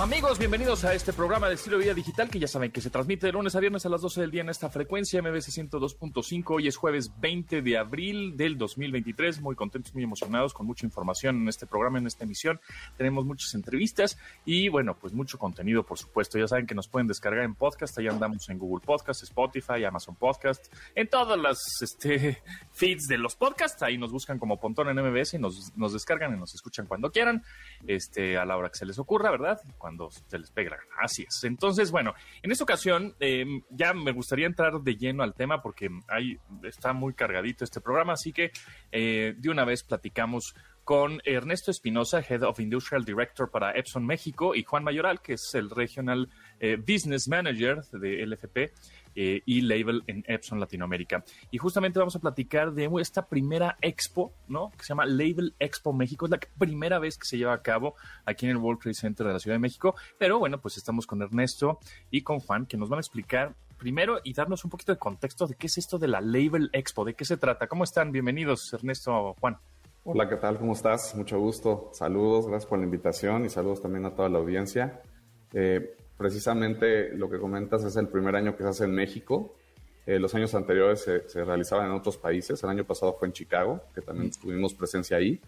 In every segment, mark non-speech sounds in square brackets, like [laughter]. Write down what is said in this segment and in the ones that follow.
Amigos, bienvenidos a este programa de estilo de vida digital que ya saben que se transmite de lunes a viernes a las 12 del día en esta frecuencia MBC 102.5. Hoy es jueves 20 de abril del 2023. Muy contentos, muy emocionados con mucha información en este programa, en esta emisión. Tenemos muchas entrevistas y bueno, pues mucho contenido, por supuesto. Ya saben que nos pueden descargar en podcast. Ahí andamos en Google Podcast, Spotify, Amazon Podcast, en todas las este, [laughs] feeds de los podcasts. Ahí nos buscan como Pontón en MBS y nos, nos descargan y nos escuchan cuando quieran, este, a la hora que se les ocurra, ¿verdad? cuando se les pega. Así es. Entonces, bueno, en esta ocasión eh, ya me gustaría entrar de lleno al tema porque ahí está muy cargadito este programa, así que eh, de una vez platicamos con Ernesto Espinosa, Head of Industrial Director para Epson México, y Juan Mayoral, que es el Regional eh, Business Manager de LFP eh, y Label en Epson Latinoamérica. Y justamente vamos a platicar de esta primera expo, ¿no? Que se llama Label Expo México. Es la primera vez que se lleva a cabo aquí en el World Trade Center de la Ciudad de México. Pero bueno, pues estamos con Ernesto y con Juan, que nos van a explicar primero y darnos un poquito de contexto de qué es esto de la Label Expo, de qué se trata. ¿Cómo están? Bienvenidos, Ernesto, Juan. Hola, ¿qué tal? ¿Cómo estás? Mucho gusto. Saludos, gracias por la invitación y saludos también a toda la audiencia. Eh, precisamente lo que comentas es el primer año que se hace en México. Eh, los años anteriores se, realizaban en otros países. El año pasado fue en Chicago, que también tuvimos presencia ahí.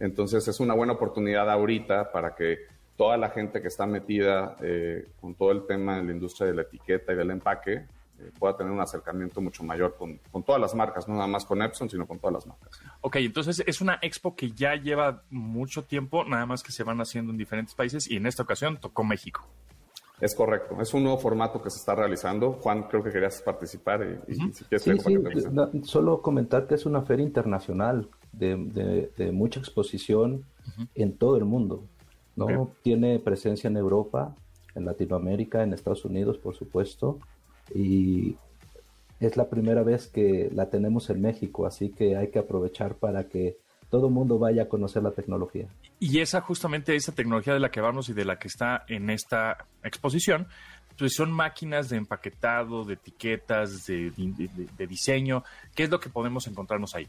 Entonces es una buena oportunidad ahorita para que toda la gente que está metida eh, con todo el tema de la industria de la etiqueta y del empaque eh, pueda tener un acercamiento mucho mayor con, con, todas las marcas, no nada más con Epson, sino con todas las marcas. Ok, entonces es una expo que ya lleva mucho tiempo, nada más que se van haciendo en diferentes países y en esta ocasión tocó México. Es correcto, es un nuevo formato que se está realizando. Juan, creo que querías participar y, si quieres sí, sí, Solo comentar que es una feria internacional de, de, mucha exposición en todo el mundo. ¿no? Tiene presencia en Europa, en Latinoamérica, en Estados Unidos, por supuesto, y es la primera vez que la tenemos en México, así que hay que aprovechar para que todo el mundo vaya a conocer la tecnología. Y esa justamente esa tecnología de la que vamos y de la que está en esta exposición, pues son máquinas de empaquetado, de etiquetas, de, de diseño. ¿Qué es lo que podemos encontrarnos ahí?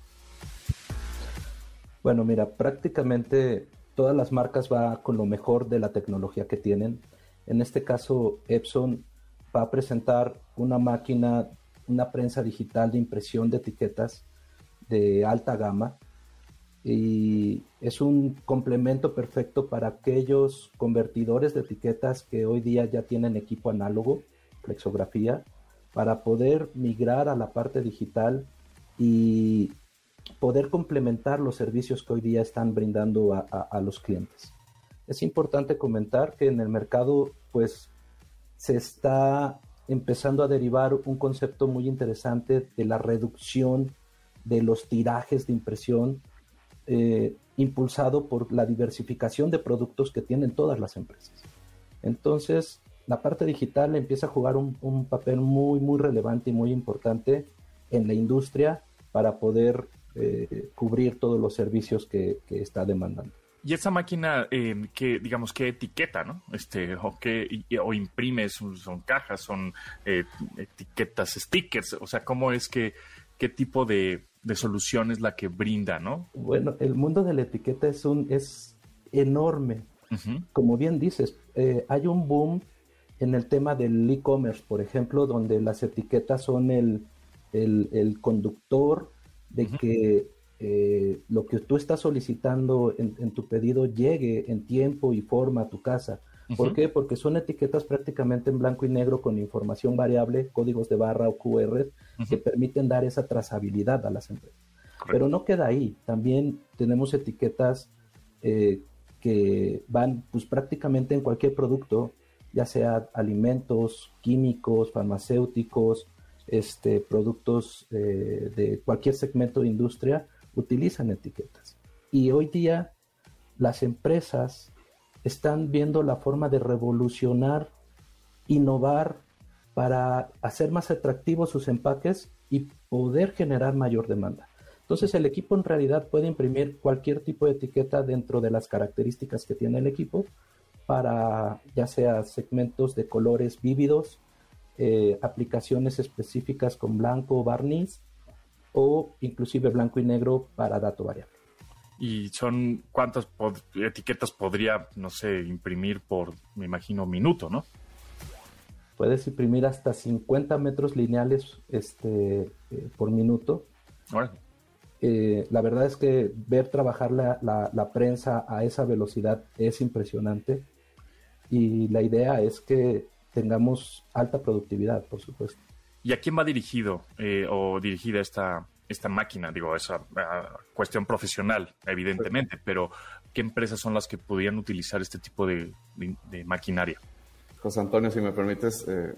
Bueno, mira, prácticamente todas las marcas va con lo mejor de la tecnología que tienen. En este caso, Epson va a presentar una máquina, una prensa digital de impresión de etiquetas de alta gama y es un complemento perfecto para aquellos convertidores de etiquetas que hoy día ya tienen equipo análogo, flexografía, para poder migrar a la parte digital y poder complementar los servicios que hoy día están brindando a, a los clientes. Es importante comentar que en el mercado, pues se está empezando a derivar un concepto muy interesante de la reducción de los tirajes de impresión, eh, impulsado por la diversificación de productos que tienen todas las empresas. Entonces, la parte digital empieza a jugar un, papel muy, muy relevante y muy importante en la industria para poder eh, cubrir todos los servicios que está demandando. Y esa máquina, eh, que digamos, que etiqueta, ¿no? Este, o que o imprime, son, cajas, son etiquetas, stickers, o sea, ¿cómo es que, qué tipo de, solución es la que brinda, no? Bueno, el mundo de la etiqueta es un, es enorme. Como bien dices, eh, hay un boom en el tema del e-commerce, por ejemplo, donde las etiquetas son el, el, conductor de que eh, lo que tú estás solicitando en, tu pedido llegue en tiempo y forma a tu casa. ¿Por qué? Porque son etiquetas prácticamente en blanco y negro con información variable, códigos de barra o QR, que permiten dar esa trazabilidad a las empresas. Pero no queda ahí. También tenemos etiquetas eh, que van pues, prácticamente en cualquier producto, ya sea alimentos, químicos, farmacéuticos, este, productos eh, de cualquier segmento de industria, utilizan etiquetas. Y hoy día las empresas están viendo la forma de revolucionar, innovar para hacer más atractivos sus empaques y poder generar mayor demanda. Entonces el equipo en realidad puede imprimir cualquier tipo de etiqueta dentro de las características que tiene el equipo para ya sea segmentos de colores vívidos, eh, aplicaciones específicas con blanco o barniz o inclusive blanco y negro para dato variable. ¿Y son cuántas etiquetas podría, no sé, imprimir por, me imagino, minuto, no? Puedes imprimir hasta 50 metros lineales este, eh, por minuto. Eh, la verdad es que ver trabajar la, la, prensa a esa velocidad es impresionante y la idea es que tengamos alta productividad, por supuesto. ¿Y a quién va dirigido eh, o dirigida esta, esta máquina? Digo, esa cuestión profesional, evidentemente, pero ¿qué empresas son las que podrían utilizar este tipo de, maquinaria? José Antonio, si me permites eh,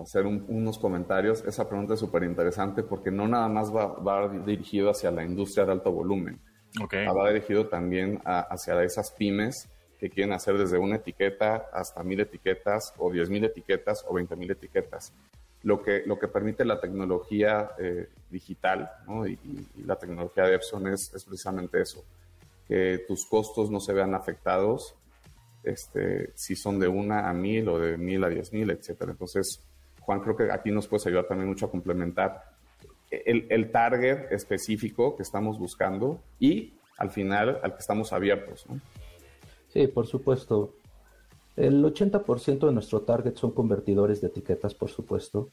hacer unos comentarios, esa pregunta es súper interesante porque no nada más va, va, dirigido hacia la industria de alto volumen, okay. va dirigido también hacia esas pymes que quieren hacer desde una etiqueta hasta mil etiquetas o diez mil etiquetas o veinte mil etiquetas. Lo que, lo que permite la tecnología eh, digital y, la tecnología de Epson es, precisamente eso, que tus costos no se vean afectados este, si son de una a mil o de mil a diez mil, etcétera. Entonces, Juan, creo que aquí nos puedes ayudar también mucho a complementar el, el target específico que estamos buscando y al final al que estamos abiertos. ¿no? Sí, por supuesto. El 80% de nuestro target son convertidores de etiquetas, por supuesto.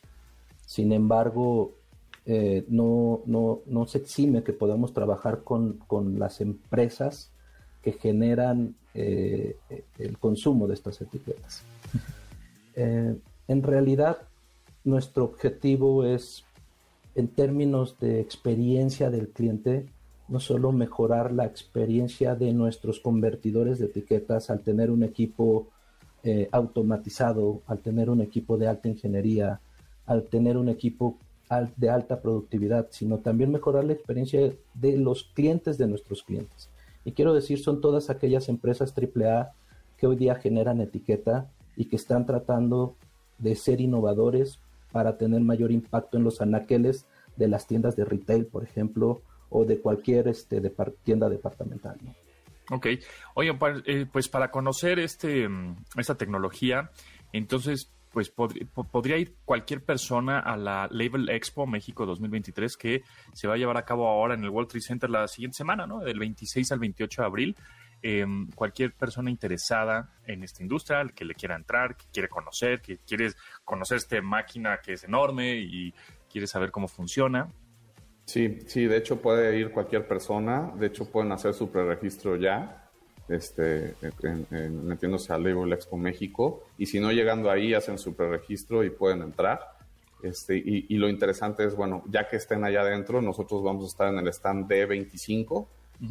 Sin embargo, eh, no, no, no, se exime que podamos trabajar con, las empresas que generan eh, el consumo de estas etiquetas. [laughs] Eh, en realidad, nuestro objetivo es, en términos de experiencia del cliente, no solo mejorar la experiencia de nuestros convertidores de etiquetas al tener un equipo eh, automatizado, al tener un equipo de alta ingeniería, al tener un equipo de alta productividad, sino también mejorar la experiencia de los clientes de nuestros clientes. Y quiero decir, son todas aquellas empresas AAA que hoy día generan etiqueta y que están tratando de ser innovadores para tener mayor impacto en los anaqueles de las tiendas de retail, por ejemplo, o de cualquier este, tienda departamental. Ok. Oye, eh, pues para conocer este, mm, esta tecnología, entonces, pues podría ir cualquier persona a la Label Expo México 2023 que se va a llevar a cabo ahora en el World Trade Center la siguiente semana, ¿no? Del 26 al 28 de abril. Em, cualquier persona interesada en esta industria, que le quiera entrar, que quiere conocer, que quiere conocer esta máquina que es enorme y quiere saber cómo funciona, Sí, sí, de hecho puede ir cualquier persona, de hecho pueden hacer su preregistro ya, este, metiéndose a Label Expo México, y si no llegando ahí hacen su preregistro y pueden entrar. Este, y, lo interesante es, bueno, ya que estén allá adentro, nosotros vamos a estar en el stand D25,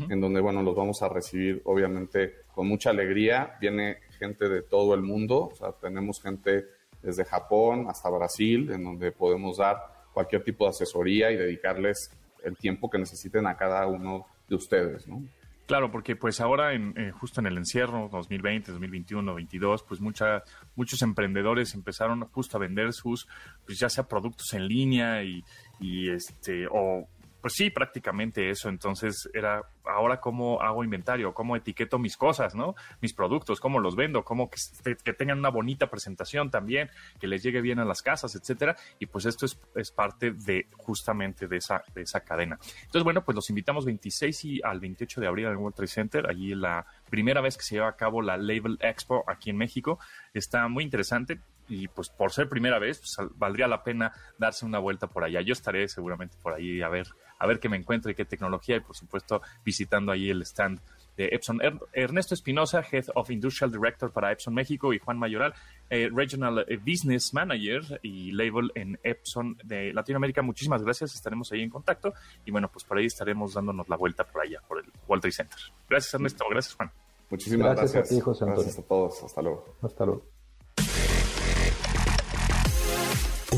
en donde, bueno, los vamos a recibir obviamente con mucha alegría. Viene gente de todo el mundo, o sea, tenemos gente desde Japón hasta Brasil, en donde podemos dar cualquier tipo de asesoría y dedicarles el tiempo que necesiten a cada uno de ustedes, ¿no? Claro, porque pues ahora, en, eh, justo en el encierro 2020, 2021, 2022, pues mucha, muchos emprendedores empezaron justo a vender sus, pues ya sea productos en línea y, y este, o pues sí, prácticamente eso. Entonces era, ahora cómo hago inventario, cómo etiqueto mis cosas, ¿no? Mis productos, cómo los vendo, cómo que, tengan una bonita presentación también, que les llegue bien a las casas, etcétera. Y pues esto es, es, parte de justamente de esa, de esa cadena. Entonces, bueno, pues los invitamos 26 y al 28 de abril al World Trade Center, allí la primera vez que se lleva a cabo la Label Expo aquí en México. Está muy interesante y pues por ser primera vez, pues, valdría la pena darse una vuelta por allá. Yo estaré seguramente por ahí a ver, a ver qué me encuentro y qué tecnología y por supuesto visitando ahí el stand de Epson. Ernesto Espinosa, Head of Industrial Director para Epson México y Juan Mayoral, eh, Regional Business Manager y Label en Epson de Latinoamérica. Muchísimas gracias, estaremos ahí en contacto y bueno, pues por ahí estaremos dándonos la vuelta por allá, por el World Trade Center. Gracias Ernesto, gracias Juan. Muchísimas gracias. Gracias a, gracias a todos, hasta luego. Hasta luego.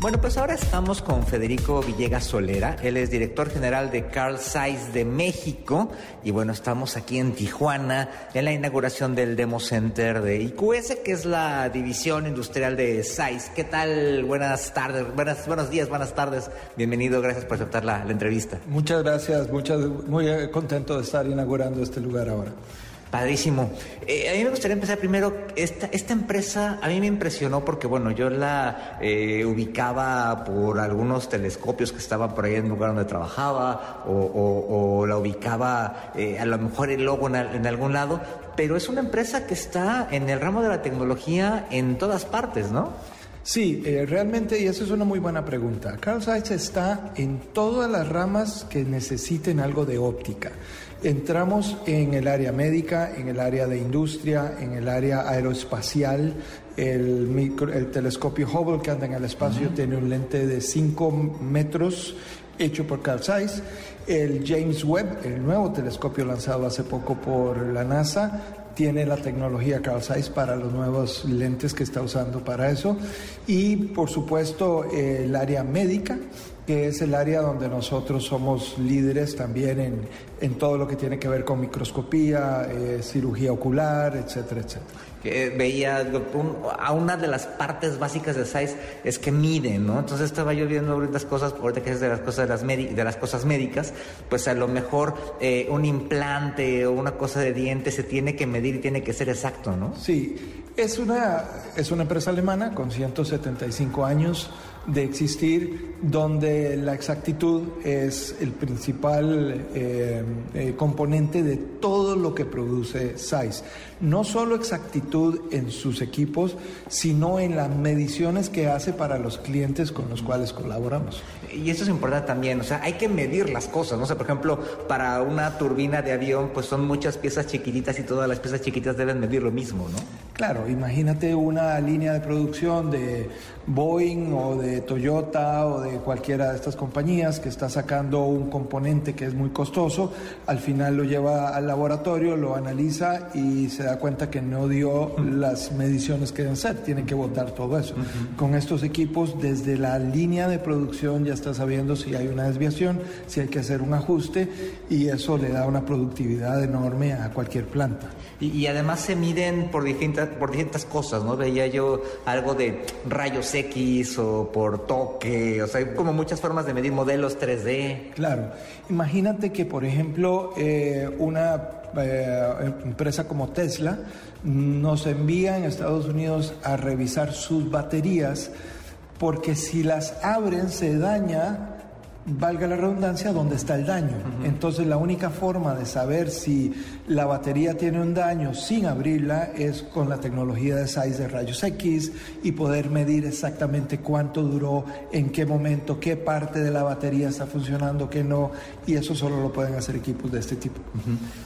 Bueno, pues ahora estamos con Federico Villegas Solera. Él es director general de Carl Zeiss de México. Y bueno, estamos aquí en Tijuana en la inauguración del Demo Center de IQS, que es la división industrial de Zeiss. ¿Qué tal? Buenas tardes, buenas, buenos días, buenas tardes. Bienvenido, gracias por aceptar la, la entrevista. Muchas gracias, muchas, muy contento de estar inaugurando este lugar ahora. Padrísimo. Eh, a mí me gustaría empezar primero, esta, esta empresa a mí me impresionó porque, bueno, yo la eh, ubicaba por algunos telescopios que estaban por ahí en el lugar donde trabajaba o, la ubicaba eh, a lo mejor el logo en, algún lado, pero es una empresa que está en el ramo de la tecnología en todas partes, ¿no? Sí, realmente, y eso es una muy buena pregunta. Carl Zeiss está en todas las ramas que necesiten algo de óptica. Entramos en el área médica, en el área de industria, en el área aeroespacial. El, el telescopio Hubble que anda en el espacio tiene un lente de 5 metros hecho por Carl Zeiss. El James Webb, el nuevo telescopio lanzado hace poco por la NASA, tiene la tecnología Carl Zeiss para los nuevos lentes que está usando para eso. Y por supuesto el área médica que es el área donde nosotros somos líderes también en, en todo lo que tiene que ver con microscopía, eh, cirugía ocular, etcétera, etcétera. Que veía a una de las partes básicas de SAIS es que miden, ¿no? Entonces estaba yo viendo ahorita cosas, ahorita que es de las cosas de las, de las cosas médicas, pues a lo mejor eh, un implante o una cosa de diente se tiene que medir y tiene que ser exacto, ¿no? Sí, es una, es una empresa alemana con 175 años de existir, donde la exactitud es el principal eh, eh, componente de todo lo que produce SAIS. No solo exactitud en sus equipos, sino en las mediciones que hace para los clientes con los cuales colaboramos. Y eso es importante también, o sea, hay que medir las cosas, ¿no? O sea, por ejemplo, para una turbina de avión, pues son muchas piezas chiquititas y todas las piezas chiquitas deben medir lo mismo, ¿no? Claro, imagínate una línea de producción de Boeing o de Toyota o de cualquiera de estas compañías que está sacando un componente que es muy costoso, al final lo lleva al laboratorio, lo analiza y se da cuenta que no dio las mediciones que deben ser, tiene que votar todo eso. Con estos equipos, desde la línea de producción ya está sabiendo si hay una desviación, si hay que hacer un ajuste y eso le da una productividad enorme a cualquier planta. Y, además se miden por distintas, por distintas cosas, ¿no? Veía yo algo de rayos X o por toque, o sea, hay como muchas formas de medir modelos 3D. Claro, imagínate que, por ejemplo, eh, una eh, empresa como Tesla nos envía en Estados Unidos a revisar sus baterías porque si las abren se daña valga la redundancia, dónde está el daño. Entonces la única forma de saber si la batería tiene un daño sin abrirla es con la tecnología de SAIS de rayos X y poder medir exactamente cuánto duró, en qué momento, qué parte de la batería está funcionando, qué no, y eso solo lo pueden hacer equipos de este tipo.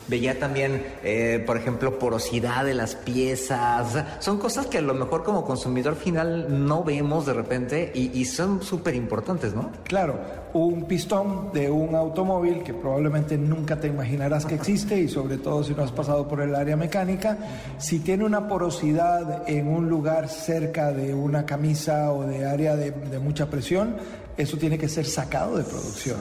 Veía también, eh, por ejemplo, porosidad de las piezas, son cosas que a lo mejor como consumidor final no vemos de repente y, y son súper importantes, ¿no? Claro, un pistón de un automóvil que probablemente nunca te imaginarás que existe y sobre todo si no has pasado por el área mecánica, si tiene una porosidad en un lugar cerca de una camisa o de área de, mucha presión, eso tiene que ser sacado de producción.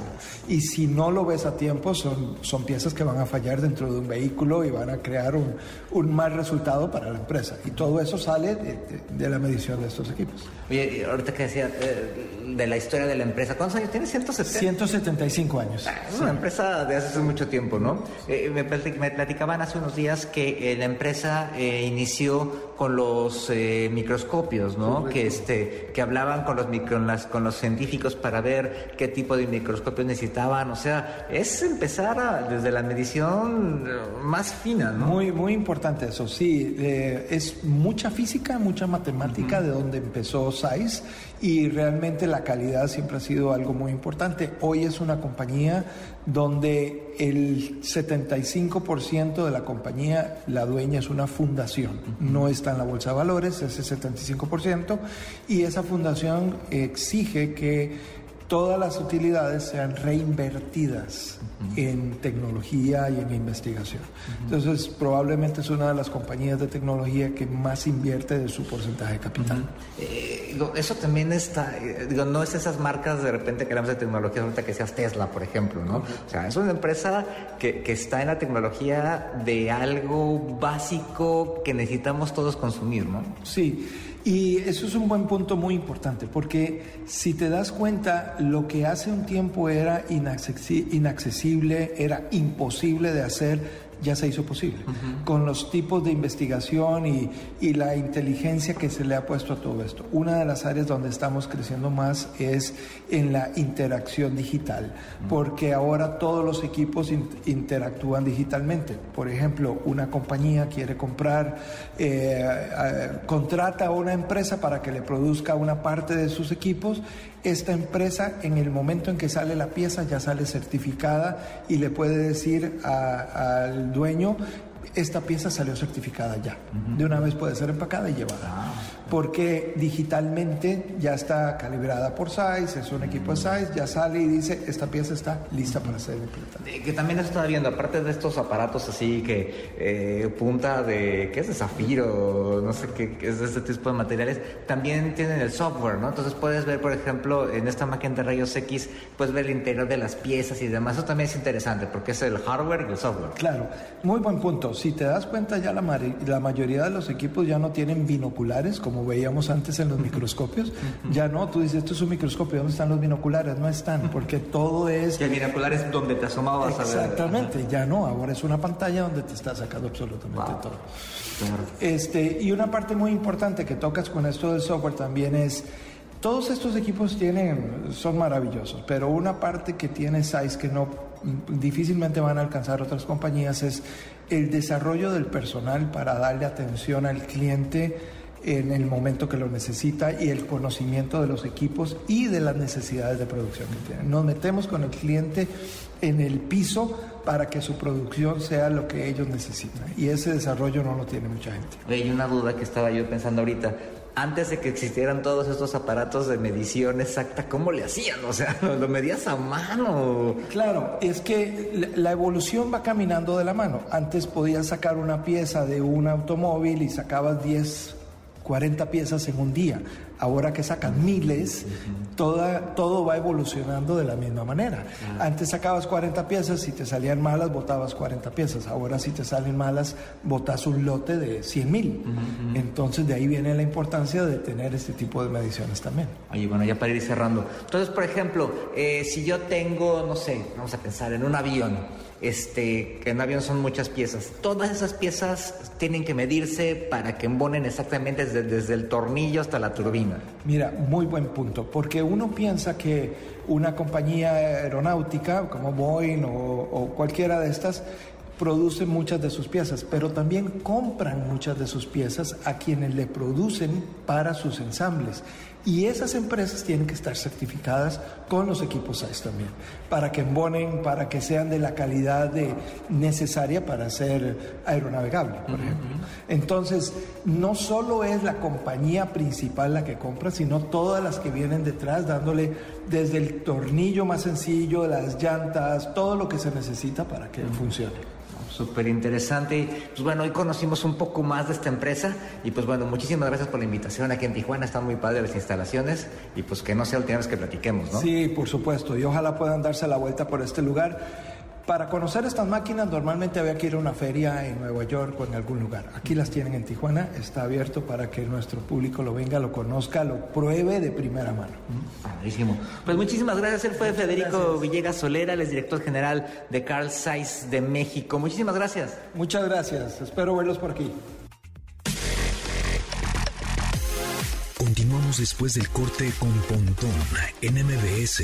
Y si no lo ves a tiempo, son, son piezas que van a fallar dentro de un vehículo y van a crear un, un mal resultado para la empresa. Y todo eso sale de, la medición de estos equipos. Oye, ahorita que decía eh, de la historia de la empresa, ¿cuántos años tiene? 175 años. Ah, es una empresa de hace mucho tiempo, ¿no? Eh, me, platicaban hace unos días que eh, la empresa inició con los microscopios, ¿no? Que, este, que hablaban con los, con, las, con los científicos para ver qué tipo de microscopios necesitaban. O sea, es empezar desde la medición eh, más fina, ¿no? Muy, muy importante eso, sí. Eh, es mucha física, mucha matemática de donde empezó SAIS y realmente la calidad siempre ha sido algo muy importante. Hoy es una compañía donde el 75% de la compañía, la dueña es una fundación, no está en la bolsa de valores, ese 75%, y esa fundación exige que todas las utilidades sean reinvertidas en tecnología y en investigación. Entonces, probablemente es una de las compañías de tecnología que más invierte de su porcentaje de capital. Eh, eso también está, eh, digo, no es esas marcas de repente que hablamos de tecnología, ahorita que seas Tesla, por ejemplo, ¿no? O sea, es una empresa que, que está en la tecnología de algo básico que necesitamos todos consumir, ¿no? Sí. Y eso es un buen punto muy importante, porque si te das cuenta, lo que hace un tiempo era inaccesible, era imposible de hacer, ya se hizo posible, con los tipos de investigación y, y, la inteligencia que se le ha puesto a todo esto. Una de las áreas donde estamos creciendo más es en la interacción digital, porque ahora todos los equipos interactúan digitalmente. Por ejemplo, una compañía quiere comprar, eh, contrata a una empresa para que le produzca una parte de sus equipos esta empresa en el momento en que sale la pieza ya sale certificada y le puede decir al dueño, esta pieza salió certificada ya. De una vez puede ser empacada y llevada. Ah porque digitalmente ya está calibrada por size, es un equipo de size, ya sale y dice, esta pieza está lista para ser implementada. Que también estaba viendo, aparte de estos aparatos así que eh, punta de, ¿qué es de zafiro? No sé qué, es de este tipo de materiales, también tienen el software, ¿no? Entonces puedes ver, por ejemplo, en esta máquina de rayos X, puedes ver el interior de las piezas y demás. Eso también es interesante porque es el hardware y el software. Claro, muy buen punto. Si te das cuenta, ya la, la mayoría de los equipos ya no tienen binoculares como veíamos antes en los microscopios. Ya no, tú dices, esto es un microscopio, ¿dónde están los binoculares? No están, porque todo es... el binocular es donde te asomabas Exactamente, ya no, ahora es una pantalla donde te está sacando absolutamente todo. Este, y una parte muy importante que tocas con esto del software también es... Todos estos equipos tienen, son maravillosos, pero una parte que tiene SAIS que no difícilmente van a alcanzar otras compañías es el desarrollo del personal para darle atención al cliente en el momento que lo necesita y el conocimiento de los equipos y de las necesidades de producción que tienen. Nos metemos con el cliente en el piso para que su producción sea lo que ellos necesitan y ese desarrollo no lo tiene mucha gente. Hay una duda que estaba yo pensando ahorita. Antes de que existieran todos estos aparatos de medición exacta, ¿cómo le hacían? O sea, [laughs] ¿lo medías a mano? Claro, es que la evolución va caminando de la mano. Antes podías sacar una pieza de un automóvil y sacabas 10 40 piezas en un día. Ahora que sacan miles, toda, todo va evolucionando de la misma manera. Antes sacabas 40 piezas, si te salían malas, botabas 40 piezas. Ahora si te salen malas, botas un lote de 100 mil. Entonces de ahí viene la importancia de tener este tipo de mediciones también. Oye, bueno, ya para ir cerrando. Entonces, por ejemplo, eh, si yo tengo, no sé, vamos a pensar en un avión este, en avión son muchas piezas. Todas esas piezas tienen que medirse para que embonen exactamente desde, el tornillo hasta la turbina. Mira, muy buen punto, porque uno piensa que una compañía aeronáutica como Boeing o cualquiera de estas produce muchas de sus piezas, pero también compran muchas de sus piezas a quienes le producen para sus ensambles. Y esas empresas tienen que estar certificadas con los equipos SAIS también, para que embonen, para que sean de la calidad de, necesaria para ser aeronavegable, por ejemplo. Entonces, no solo es la compañía principal la que compra, sino todas las que vienen detrás, dándole desde el tornillo más sencillo, las llantas, todo lo que se necesita para que funcione súper interesante. Pues bueno, hoy conocimos un poco más de esta empresa y pues bueno, muchísimas gracias por la invitación aquí en Tijuana. Están muy padres las instalaciones y pues que no sea la última que platiquemos, ¿no? Sí, por supuesto. Y ojalá puedan darse la vuelta por este lugar. Para conocer estas máquinas normalmente había que ir a una feria en Nueva York o en algún lugar. Aquí las tienen en Tijuana, está abierto para que nuestro público lo venga, lo conozca, lo pruebe de primera mano. Padrísimo. Pues muchísimas gracias. Él fue Federico Villegas Solera, el director general de Carl Zeiss de México. Muchísimas gracias. Muchas gracias. Espero verlos por aquí. Continuamos después del corte con Pontón en MBS.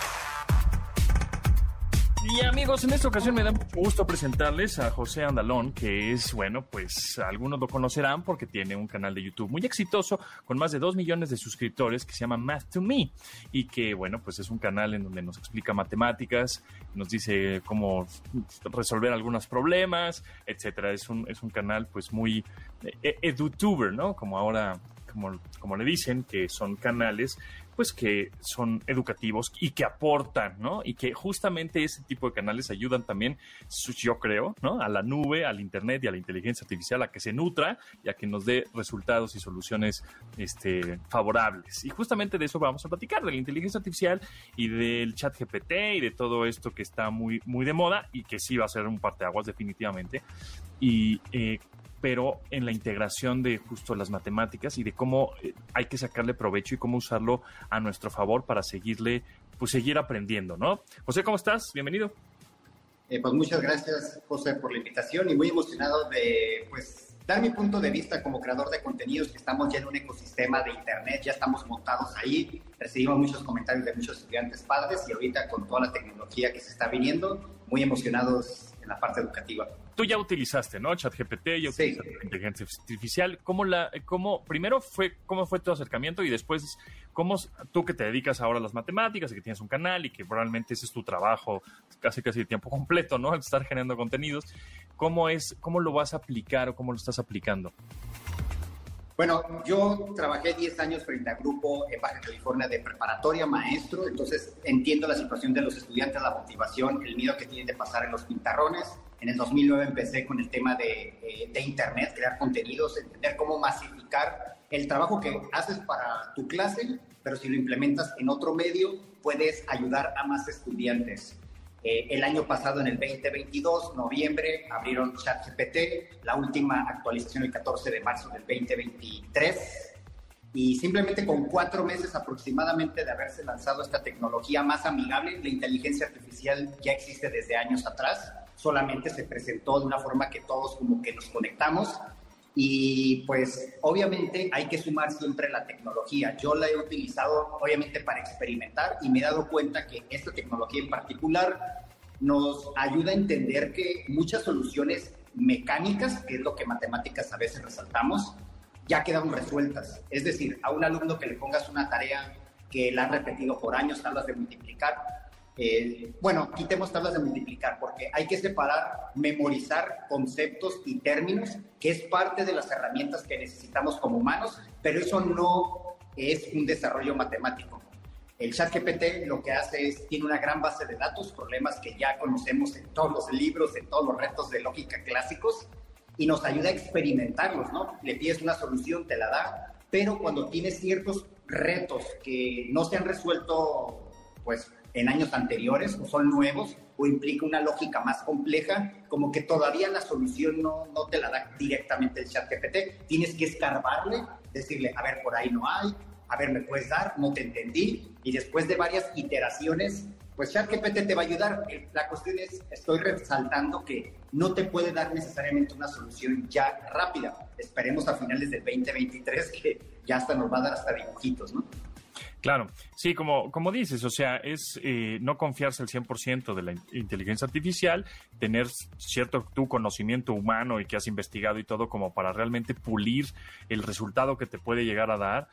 Y amigos, en esta ocasión me da gusto presentarles a José Andalón, que es, bueno, pues algunos lo conocerán porque tiene un canal de YouTube muy exitoso con más de 2 millones de suscriptores que se llama Math to Me y que, bueno, pues es un canal en donde nos explica matemáticas, nos dice cómo resolver algunos problemas, etcétera. Es un, es un canal pues muy eh, edutuber, ¿no? Como ahora como, como, le dicen, que son canales pues que son educativos y que aportan, ¿no? Y que justamente ese tipo de canales ayudan también, yo creo, ¿no? A la nube, al Internet y a la inteligencia artificial a que se nutra y a que nos dé resultados y soluciones este, favorables. Y justamente de eso vamos a platicar, de la inteligencia artificial y del chat GPT y de todo esto que está muy, muy de moda y que sí va a ser un parteaguas definitivamente. Y eh, pero en la integración de justo las matemáticas y de cómo eh, hay que sacarle provecho y cómo usarlo a nuestro favor para seguirle, pues seguir aprendiendo, ¿no? José, ¿cómo estás? Bienvenido. Eh, pues muchas gracias, José, por la invitación y muy emocionado de, pues, dar mi punto de vista como creador de contenidos, que estamos ya en un ecosistema de Internet, ya estamos montados ahí, recibimos muchos comentarios de muchos estudiantes padres y ahorita con toda la tecnología que se está viniendo, muy emocionados en la parte educativa tú ya utilizaste, ¿no? ChatGPT, ya utilizaste inteligencia artificial. ¿Cómo la, cómo, primero fue, cómo fue tu acercamiento y después, cómo tú que te dedicas ahora a las matemáticas y que tienes un canal y que probablemente ese es tu trabajo casi casi de tiempo completo, ¿no? [laughs] estar generando contenidos, ¿cómo es, cómo lo vas a aplicar o cómo lo estás aplicando? Bueno, yo trabajé 10 años frente a grupo en Baja California de preparatoria, maestro, entonces entiendo la situación de los estudiantes, la motivación, el miedo que tienen de pasar en los pintarrones. En el 2009 empecé con el tema de, eh, de Internet, crear contenidos, entender cómo masificar el trabajo que haces para tu clase, pero si lo implementas en otro medio, puedes ayudar a más estudiantes. Eh, el año pasado, en el 2022, noviembre, abrieron ChatGPT, la última actualización el 14 de marzo del 2023. Y simplemente con cuatro meses aproximadamente de haberse lanzado esta tecnología más amigable, la inteligencia artificial ya existe desde años atrás, solamente se presentó de una forma que todos como que nos conectamos y pues obviamente hay que sumar siempre la tecnología. Yo la he utilizado obviamente para experimentar y me he dado cuenta que esta tecnología en particular nos ayuda a entender que muchas soluciones mecánicas, que es lo que matemáticas a veces resaltamos, ya quedan resueltas. Es decir, a un alumno que le pongas una tarea que la ha repetido por años, tablas de multiplicar, eh, bueno, quitemos tablas de multiplicar porque hay que separar, memorizar conceptos y términos, que es parte de las herramientas que necesitamos como humanos, pero eso no es un desarrollo matemático. El chat GPT lo que hace es, tiene una gran base de datos, problemas que ya conocemos en todos los libros, en todos los retos de lógica clásicos, y nos ayuda a experimentarlos, ¿no? Le pides una solución, te la da, pero cuando tienes ciertos retos que no se han resuelto, pues en años anteriores o son nuevos o implica una lógica más compleja, como que todavía la solución no, no te la da directamente el chat GPT. Tienes que escarbarle, decirle, a ver, por ahí no hay, a ver, me puedes dar, no te entendí. Y después de varias iteraciones, pues ChatGPT te va a ayudar. La cuestión es, estoy resaltando que no te puede dar necesariamente una solución ya rápida. Esperemos a finales del 2023 que ya hasta nos va a dar hasta dibujitos, ¿no? Claro, sí, como, como dices, o sea, es eh, no confiarse al 100% de la inteligencia artificial, tener cierto tu conocimiento humano y que has investigado y todo como para realmente pulir el resultado que te puede llegar a dar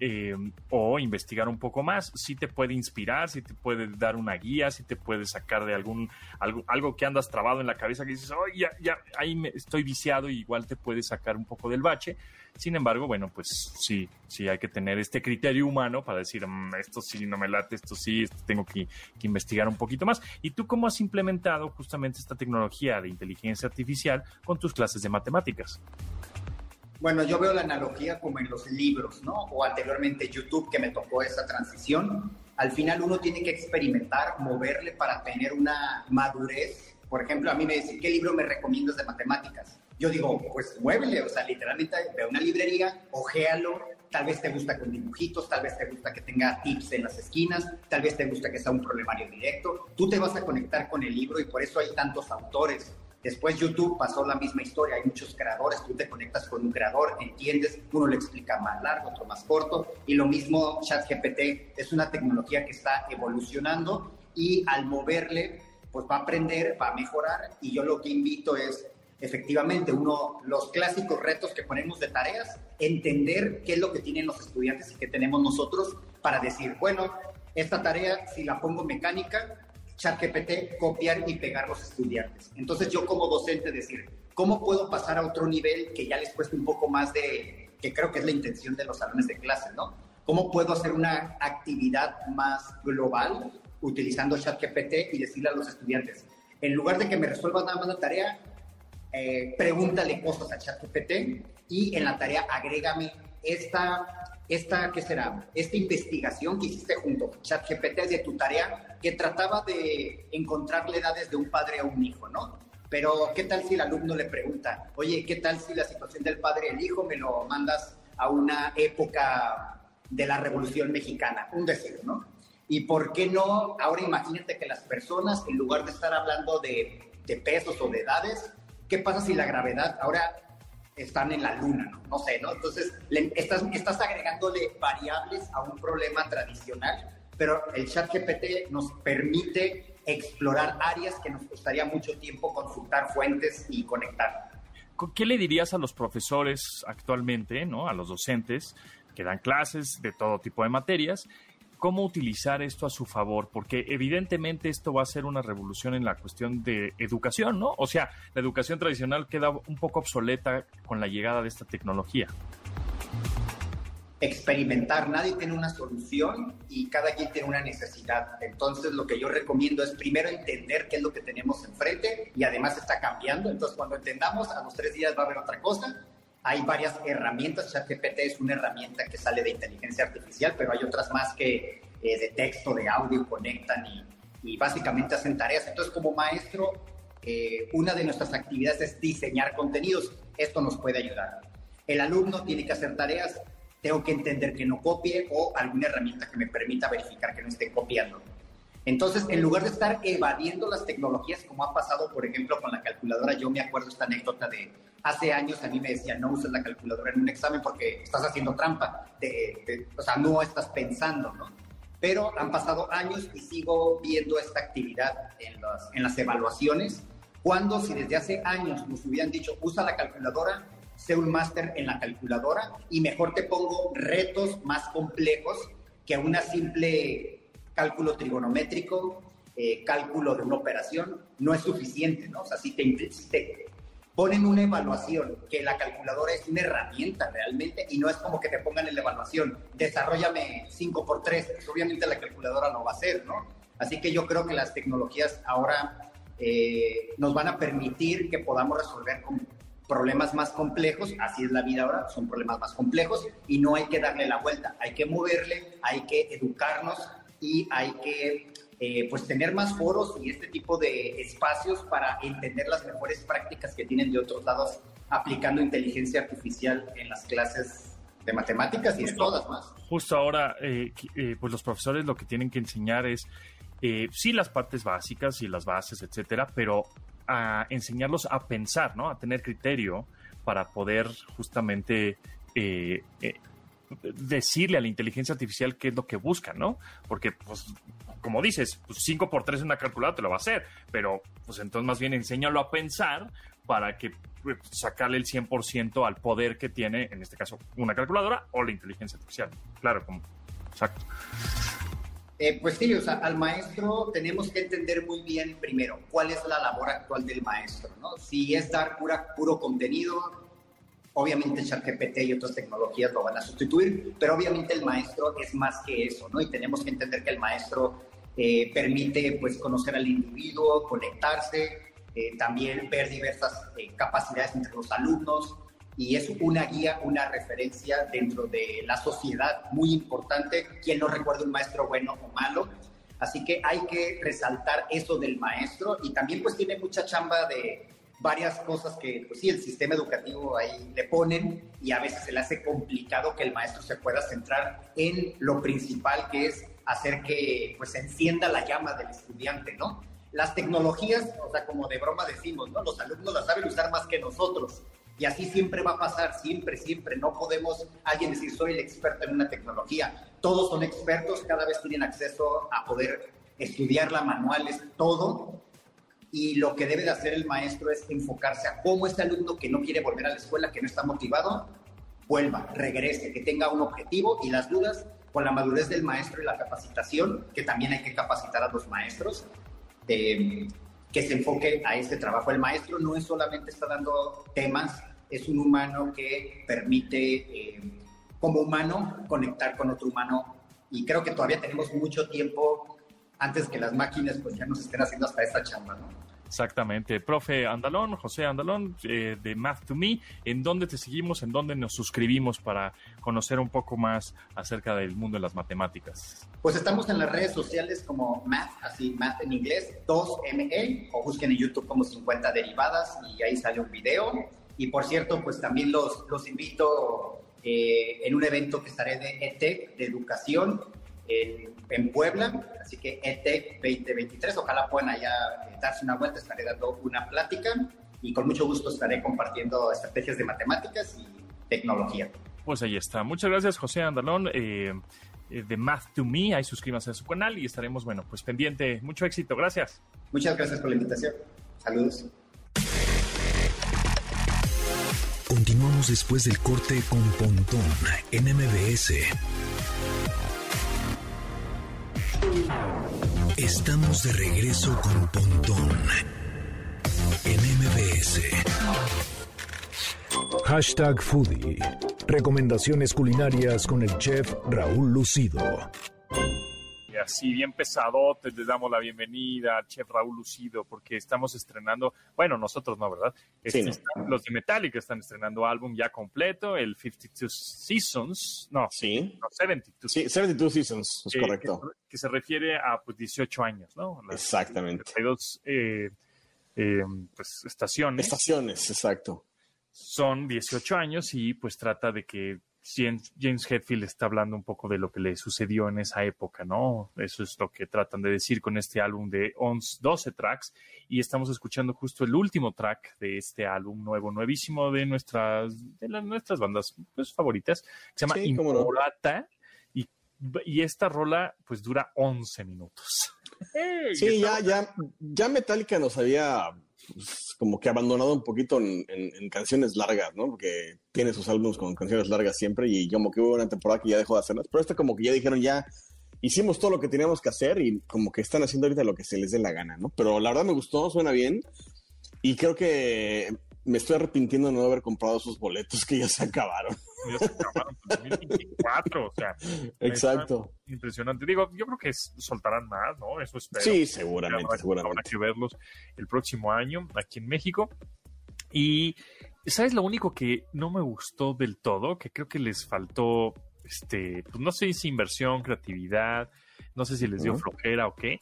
eh, o investigar un poco más. Sí te puede inspirar, sí te puede dar una guía, sí te puede sacar de algún algo, algo que andas trabado en la cabeza que dices, oh, ya, ya, ahí me, estoy viciado y igual te puede sacar un poco del bache. Sin embargo, bueno, pues sí, sí hay que tener este criterio humano para decir, mm, esto sí no me late, esto sí, tengo que, investigar un poquito más. ¿Y tú cómo has implementado justamente esta tecnología de inteligencia artificial con tus clases de matemáticas? Bueno, yo veo la analogía como en los libros, ¿no? O anteriormente YouTube, que me tocó esa transición. Al final uno tiene que experimentar, moverle para tener una madurez. Por ejemplo, a mí me dicen, ¿qué libro me recomiendas de matemáticas? Yo digo, pues muévele, o sea, literalmente ve a una librería, ojéalo, tal vez te gusta con dibujitos, tal vez te gusta que tenga tips en las esquinas, tal vez te gusta que sea un problemario directo. Tú te vas a conectar con el libro y por eso hay tantos autores. Después YouTube pasó la misma historia, hay muchos creadores, tú te conectas con un creador, entiendes, uno le explica más largo, otro más corto, y lo mismo ChatGPT es una tecnología que está evolucionando y al moverle pues va a aprender, va a mejorar y yo lo que invito es efectivamente uno, los clásicos retos que ponemos de tareas, entender qué es lo que tienen los estudiantes y qué tenemos nosotros para decir, bueno, esta tarea si la pongo mecánica, ChatGPT, copiar y pegar los estudiantes. Entonces yo como docente decir, ¿cómo puedo pasar a otro nivel que ya les cueste un poco más de, que creo que es la intención de los salones de clase, ¿no? ¿Cómo puedo hacer una actividad más global utilizando ChatGPT y decirle a los estudiantes, en lugar de que me resuelvan nada más la tarea, eh, pregúntale cosas a ChatGPT y en la tarea agrégame esta esta, ¿qué será? Esta investigación que hiciste junto con ChatGPT de tu tarea que trataba de encontrarle edades de un padre a un hijo, ¿no? Pero, ¿qué tal si el alumno le pregunta, oye, ¿qué tal si la situación del padre y el hijo me lo mandas a una época de la Revolución Mexicana? Un decir, ¿no? ¿Y por qué no? Ahora imagínate que las personas, en lugar de estar hablando de, de pesos o de edades, ¿qué pasa si la gravedad ahora están en la luna, ¿no? No sé, ¿no? Entonces, estás, estás agregándole variables a un problema tradicional, pero el chat GPT nos permite explorar áreas que nos costaría mucho tiempo consultar fuentes y conectar. ¿Qué le dirías a los profesores actualmente, ¿no? a los docentes que dan clases de todo tipo de materias cómo utilizar esto a su favor, porque evidentemente esto va a ser una revolución en la cuestión de educación, ¿no? O sea, la educación tradicional queda un poco obsoleta con la llegada de esta tecnología. Experimentar, nadie tiene una solución y cada quien tiene una necesidad. Entonces, lo que yo recomiendo es primero entender qué es lo que tenemos enfrente y además está cambiando. Entonces, cuando entendamos, a los tres días va a haber otra cosa hay varias herramientas, ChatGPT es una herramienta que sale de inteligencia artificial, pero hay otras más que eh, de texto, de audio, conectan y, básicamente hacen tareas. Entonces, como maestro, eh, una de nuestras actividades es diseñar contenidos. Esto nos puede ayudar. El alumno tiene que hacer tareas, tengo que entender que no copie o alguna herramienta que me permita verificar que no esté copiando. Entonces, en lugar de estar evadiendo las tecnologías, como ha pasado, por ejemplo, con la calculadora, yo me acuerdo esta anécdota de hace años a mí me decían, no uses la calculadora en un examen porque estás haciendo trampa, o sea, no estás pensando, ¿no? Pero han pasado años y sigo viendo esta actividad en las, en las evaluaciones, cuando si desde hace años nos hubieran dicho, usa la calculadora, sé un máster en la calculadora y mejor te pongo retos más complejos que una simple cálculo trigonométrico, eh, cálculo de una operación, no es suficiente, ¿no? O sea, si te, te, ponen una evaluación, que la calculadora es una herramienta realmente, y no es como que te pongan en la evaluación, desarrollame 5 por 3, pues obviamente la calculadora no va a ser, ¿no? Así que yo creo que las tecnologías ahora eh, nos van a permitir que podamos resolver problemas más complejos, así es la vida ahora, son problemas más complejos y no hay que darle la vuelta, hay que moverle, hay que educarnos y hay que eh, pues tener más foros y este tipo de espacios para entender las mejores prácticas que tienen de otros lados aplicando inteligencia artificial en las clases de matemáticas y de todas más. Justo ahora, eh, eh, pues los profesores lo que tienen que enseñar es sí las partes básicas y las bases, etcétera, pero a enseñarlos a pensar, ¿no? A tener criterio para poder justamente decirle a la inteligencia artificial qué es lo que busca, ¿no? Porque, pues, como dices, pues 5 por 3 en una calculadora te lo va a hacer, pero pues entonces más bien enséñalo a pensar para que pues, sacarle el 100% al poder que tiene, en este caso, una calculadora o la inteligencia artificial. Claro, como, exacto. Eh, pues sí, o sea, al maestro tenemos que entender muy bien primero cuál es la labor actual del maestro, ¿no? Si es dar pura, puro contenido, Obviamente ChatGPT y otras tecnologías lo van a sustituir, pero obviamente el maestro es más que eso, ¿no? Y tenemos que entender que el maestro eh, permite, pues, conocer al individuo, conectarse, eh, también ver diversas eh, capacidades entre los alumnos y es una guía, una referencia dentro de la sociedad muy importante. Quien no recuerda un maestro bueno o malo? Así que hay que resaltar eso del maestro y también pues tiene mucha chamba de varias cosas que, pues sí, el sistema educativo ahí le ponen y a veces se le hace complicado que el maestro se pueda centrar en lo principal que es hacer que pues encienda la llama del estudiante, ¿no? Las tecnologías, o sea, como de broma decimos, ¿no? Los alumnos las saben usar más que nosotros. Y así siempre va a pasar, siempre, siempre. No podemos alguien decir, soy el experto en una tecnología. Todos son expertos, cada vez tienen acceso a poder estudiarla, manuales, todo y lo que debe de hacer el maestro es enfocarse a cómo este alumno que no quiere volver a la escuela, que no está motivado, vuelva, regrese, que tenga un objetivo y las dudas con la madurez del maestro y la capacitación, que también hay que capacitar a los maestros, eh, que se enfoque a este trabajo. El maestro no es solamente está dando temas, es un humano que permite eh, como humano conectar con otro humano y creo que todavía tenemos mucho tiempo antes que las máquinas pues ya nos estén haciendo hasta esta chamba, ¿no? Exactamente. Profe Andalón, José Andalón, eh, de Math to Me, ¿en dónde te seguimos? ¿En dónde nos suscribimos para conocer un poco más acerca del mundo de las matemáticas? Pues estamos en las redes sociales como Math, así Math en inglés, 2ME, o busquen en YouTube como 50 derivadas y ahí sale un video. Y por cierto, pues también los, los invito eh, en un evento que estaré de ETEC, de educación, en, Puebla, así que ETEC 2023, ojalá puedan allá eh, darse una vuelta, estaré dando una plática y con mucho gusto estaré compartiendo estrategias de matemáticas y tecnología. Pues ahí está. Muchas gracias, José Andalón. Eh, de Math to Me, ahí suscríbanse a su canal y estaremos, bueno, pues pendiente. Mucho éxito, gracias. Muchas gracias por la invitación. Saludos. Continuamos después del corte con Pontón en MBS. Estamos de regreso con Pontón en MBS. Hashtag Foodie. Recomendaciones culinarias con el chef Raúl Lucido así bien pesado, te le damos la bienvenida al chef Raúl Lucido, porque estamos estrenando, bueno, nosotros no, ¿verdad? Este, los de Metallica están estrenando álbum ya completo, el 52 Seasons, no, sí. 72. Sí, 72 Seasons, es correcto. Que, se refiere a pues, 18 años, ¿no? Exactamente. Hay dos eh, eh, pues, estaciones. Estaciones, exacto. Son 18 años y pues trata de que James Hetfield está hablando un poco de lo que le sucedió en esa época, ¿no? Eso es lo que tratan de decir con este álbum de 11, 12 tracks y estamos escuchando justo el último track de este álbum nuevo, nuevísimo de nuestras, de las, nuestras bandas pues, favoritas, que se llama sí, y, y esta rola pues dura 11 minutos. Sí, ya, ya, ya Metallica nos había pues, como que abandonado un poquito en, canciones largas, ¿no? Porque tiene sus álbumes con canciones largas siempre y como que hubo una temporada que ya dejó de hacerlas. Pero este como que ya dijeron, ya hicimos todo lo que teníamos que hacer y como que están haciendo ahorita lo que se les dé la gana, ¿no? Pero la verdad me gustó, suena bien y creo que me estoy arrepintiendo de no haber comprado esos boletos que ya se acabaron. Ya se acabaron en 2024, o sea. Exacto. Impresionante. Digo, yo creo que soltarán más, ¿no? Eso espero. Sí, seguramente, habrá, seguramente. Habrá que verlos el próximo año aquí en México. Y, ¿sabes lo único que no me gustó del todo? Que creo que les faltó, este, pues no sé si inversión, creatividad, no sé si les dio flojera o qué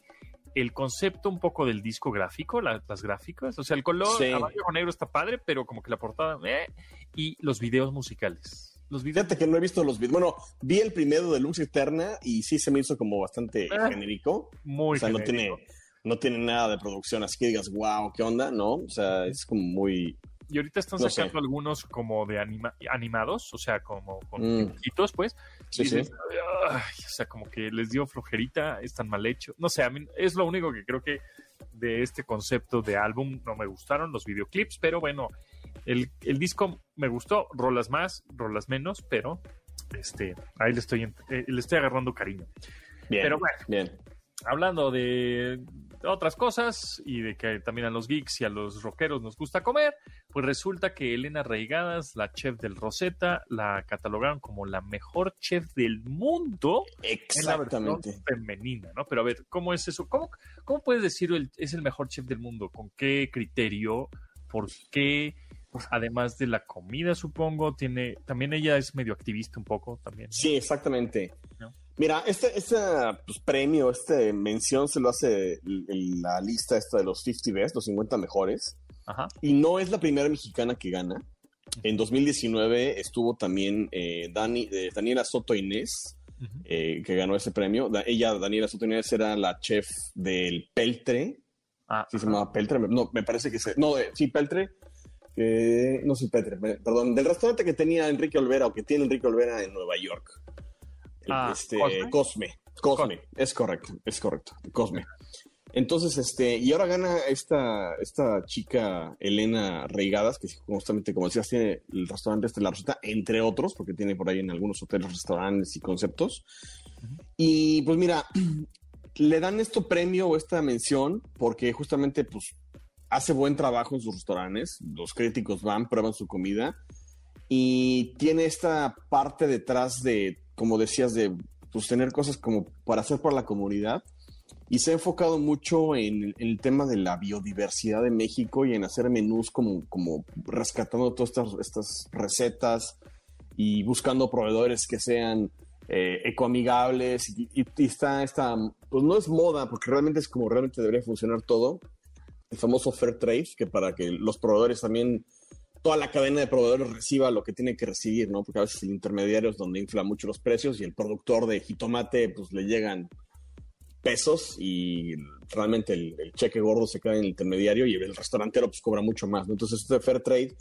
el concepto un poco del disco gráfico, las gráficas, o sea, el color amarillo con negro está padre, pero como que la portada, eh, y los videos musicales. Los videos... Fíjate que no he visto los videos. Bueno, vi el primero de Luz Eterna y sí se me hizo como bastante ah, genérico. Muy O sea, genérico. no tiene, no tiene nada de producción, así que digas, wow, ¿qué onda? No, o sea, es como muy... Y ahorita están No sacando sé. algunos como de anima- animados, o sea, como con Mm. dibujitos, pues. Sí, Y sí. o sea, como que les dio flojerita, están mal hechos. No sé, a mí es lo único que creo que de este concepto de álbum no me gustaron los videoclips, pero bueno, el, el disco me gustó, rolas más, rolas menos, pero este, ahí le estoy, eh, le estoy agarrando cariño. Bien, Pero bueno. bien. Hablando de otras cosas y de que también a los geeks y a los rockeros nos gusta comer, pues resulta que Elena Reigadas, la chef del Rosetta, la catalogaron como la mejor chef del mundo en la versión Exactamente. femenina, ¿no? Pero a ver, ¿cómo es eso? ¿Cómo, cómo puedes decir el- es el mejor chef del mundo? ¿Con qué criterio? ¿Por qué? Además de la comida, supongo, tiene, también ella es medio activista un poco también. Sí, exactamente. ¿No? Mira, este, este pues, premio, esta mención se lo hace la lista esta de los 50 best, los 50 mejores. Ajá. Y no es la primera mexicana que gana. En 2019 estuvo también eh, Dani, eh, Daniela Soto Inés, eh, que ganó ese premio. Da- ella, Daniela Soto Inés, era la chef del Peltre. Ah, ¿Sí se llamaba Peltre? No, me parece que se... No, sí, Peltre. no, sí, Peltre, perdón. Del restaurante que tenía Enrique Olvera o que tiene Enrique Olvera en Nueva York. Ah, este, ¿Cosme? Cosme. Cosme. Es correcto, es correcto. Cosme. Entonces, este, y ahora gana esta, esta chica Elena Reigadas, que justamente, como decías, tiene el restaurante este La Roseta, entre otros, porque tiene por ahí en algunos hoteles, restaurantes y conceptos. Y pues mira, [clears throat] le dan este premio o esta mención porque justamente pues hace buen trabajo en sus restaurantes, los críticos van, prueban su comida y tiene esta parte detrás de, como decías, de pues tener cosas como para hacer para la comunidad. Y se ha enfocado mucho en, el tema de la biodiversidad de México y en hacer menús como, como rescatando todas estas, estas recetas y buscando proveedores que sean eh, ecoamigables. Y, está esta, pues no es moda, porque realmente es como realmente debería funcionar todo, el famoso fair trade, que para que los proveedores también, toda la cadena de proveedores reciba lo que tiene que recibir, ¿no? Porque a veces el intermediario donde infla mucho los precios y el productor de jitomate, pues le llegan pesos y realmente el, cheque gordo se queda en el intermediario y el restaurantero pues cobra mucho más. Entonces este fair trade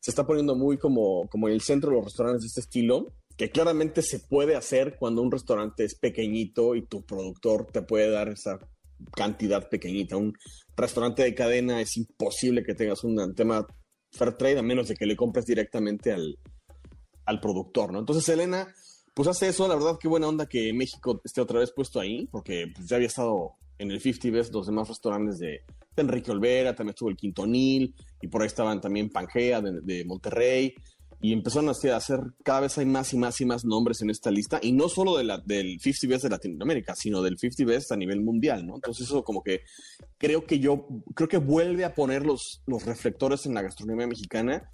se está poniendo muy como, como en el centro de los restaurantes de este estilo que claramente se puede hacer cuando un restaurante es pequeñito y tu productor te puede dar esa cantidad pequeñita. Un restaurante de cadena es imposible que tengas un tema fair trade a menos de que le compres directamente al, al productor, ¿no? Entonces, Elena, pues hace eso, la verdad, qué buena onda que México esté otra vez puesto ahí, porque pues, ya había estado en el 50 Best los demás restaurantes de, Enrique Olvera, también estuvo el Quintonil, y por ahí estaban también Pangea de, de Monterrey, y empezaron a hacer, cada vez hay más y más y más nombres en esta lista, y no solo de la, del 50 Best de Latinoamérica, sino del 50 Best a nivel mundial, ¿no? Entonces eso como que creo que yo, creo que vuelve a poner los, los reflectores en la gastronomía mexicana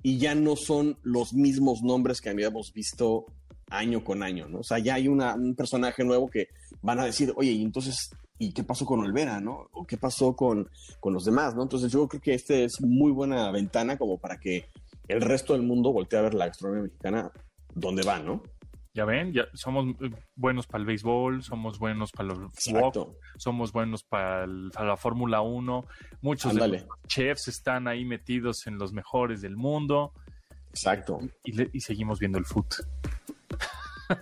y ya no son los mismos nombres que habíamos visto año con año, ¿no? O sea, ya hay un personaje nuevo que van a decir, oye, y entonces, ¿y qué pasó con Olvera, no? ¿O qué pasó con, con los demás, no? Entonces yo creo que este es muy buena ventana como para que el resto del mundo voltea a ver la gastronomía mexicana donde va, ¿no? Ya ven, ya somos eh, buenos para el béisbol, somos buenos para los walk, somos buenos para, la Fórmula 1. Muchos chefs están ahí metidos en los mejores del mundo. Exacto. Y, seguimos viendo el foot.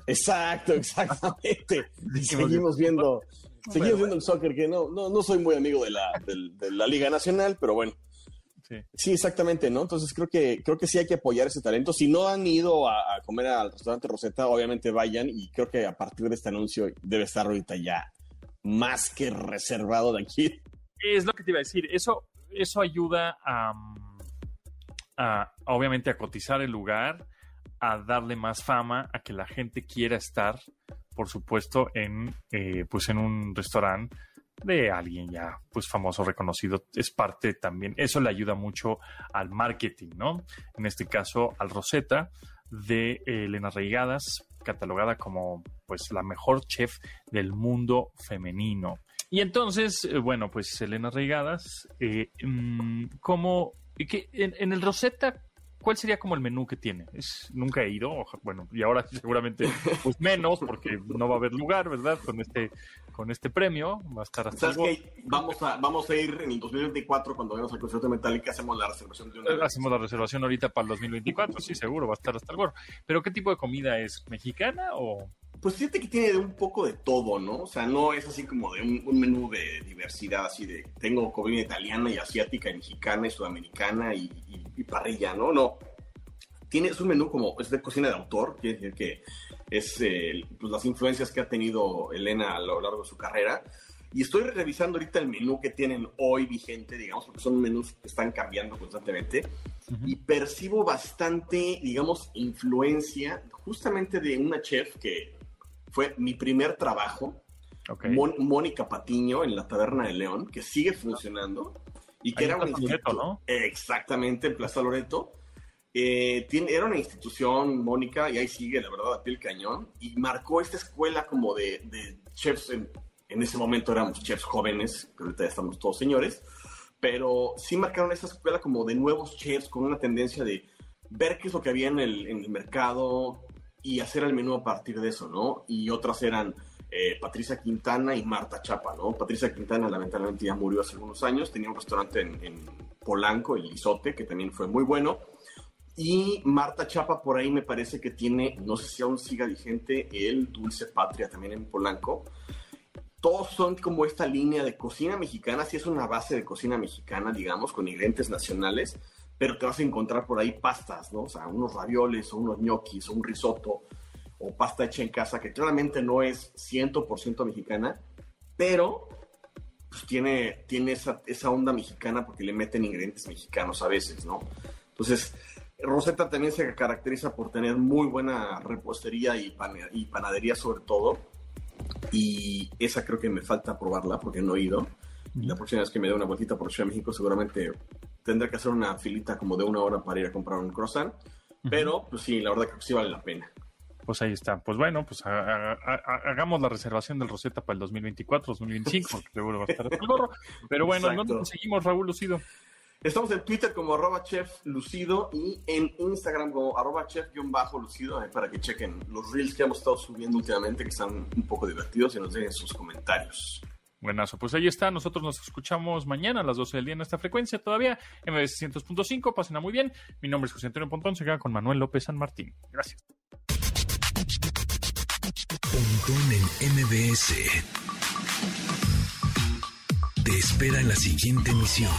Exacto, exactamente. [laughs] seguimos viendo, seguimos viendo el soccer, que no, no, no soy muy amigo de la, de la Liga Nacional, pero bueno, Sí. exactamente, ¿no? Entonces creo que, creo que sí hay que apoyar ese talento. Si no han ido a, comer al restaurante Rosetta, obviamente vayan y creo que a partir de este anuncio debe estar ahorita ya más que reservado de aquí. Es lo que te iba a decir. Eso, eso ayuda a, obviamente a cotizar el lugar, a darle más fama, a que la gente quiera estar, por supuesto, en, eh, pues en un restaurante de alguien ya pues famoso, reconocido, es parte también, eso le ayuda mucho al marketing, ¿no? En este caso al Rosetta de Elena Reigadas, catalogada como pues la mejor chef del mundo femenino. Y entonces, eh, bueno, pues Elena Reigadas, eh, mm, como que en, en, el Rosetta, ¿cuál sería como el menú que tiene? Es, nunca he ido, bueno, y ahora seguramente pues menos, porque no va a haber lugar, ¿verdad? Con este, con este premio, va a estar hasta ¿Sabes Vamos a, vamos a ir en el 2024, cuando vayamos al concierto de Metallica, hacemos la reservación de una vez. Hacemos la reservación ahorita para el 2024, sí, seguro, va a estar hasta el gorro. ¿Pero qué tipo de comida es? ¿Mexicana o...? Pues fíjate que tiene un poco de todo, ¿no? O sea, no es así como de un, menú de diversidad, así de tengo comida italiana y asiática y mexicana y sudamericana y, parrilla, ¿no? No. Tiene, es un menú como, es de cocina de autor, quiere decir que es eh, pues, las influencias que ha tenido Elena a lo largo de su carrera. Y estoy revisando ahorita el menú que tienen hoy vigente, digamos, porque son menús que están cambiando constantemente. Y percibo bastante, digamos, influencia justamente de una chef que fue mi primer trabajo, Mónica Patiño en la Taberna de León, que sigue funcionando y que era una ¿no? Exactamente, en Plaza Loreto. Eh, tiene, era una institución, Mónica, y ahí sigue, la verdad, a piel cañón, y marcó esta escuela como de, de chefs, en, en, ese momento éramos chefs jóvenes, pero ahorita ya estamos todos señores, pero sí marcaron esta escuela como de nuevos chefs con una tendencia de ver qué es lo que había en el, en el mercado, y hacer el menú a partir de eso, ¿no? Y otras eran eh, Patricia Quintana y Marta Chapa, ¿no? Patricia Quintana lamentablemente ya murió hace algunos años, tenía un restaurante en, Polanco, el Isote, que también fue muy bueno. Y Marta Chapa por ahí me parece que tiene, no sé si aún siga vigente, el Dulce Patria también en Polanco. todos son como esta línea de cocina mexicana, sí es una base de cocina mexicana, digamos, con ingredientes nacionales, pero te vas a encontrar por ahí pastas, ¿no? O sea, unos ravioles o unos ñoquis o un risotto o pasta hecha en casa, que claramente no es 100% mexicana, pero pues tiene, tiene esa, esa onda mexicana porque le meten ingredientes mexicanos a veces, ¿no? Entonces, Rosetta también se caracteriza por tener muy buena repostería y, y panadería sobre todo. Y esa creo que me falta probarla porque no he ido. La próxima vez que me dé una vueltita por Ciudad de México seguramente tendré que hacer una filita como de una hora para ir a comprar un croissant. Pero, pues sí, la verdad que sí vale la pena. Pues ahí está. Pues bueno, pues hagamos la reservación del Rosetta para el 2024, 2025, porque seguro va a estar el gorro. Pero bueno, ¿dónde seguimos, Raúl Lucido? Estamos en Twitter como arroba chef lucido y en Instagram como arroba chef-lucido eh, para que chequen los reels que hemos estado subiendo últimamente que están un poco divertidos y nos dejen sus comentarios. Buenazo, pues ahí está. Nosotros nos escuchamos mañana a las 12 del día en esta frecuencia todavía, MBS 600.5. Pásenla muy bien. Mi nombre es José Antonio Pontón. Se queda con Manuel López San Martín. Gracias. Pontón en MBS. Te espera en la siguiente emisión.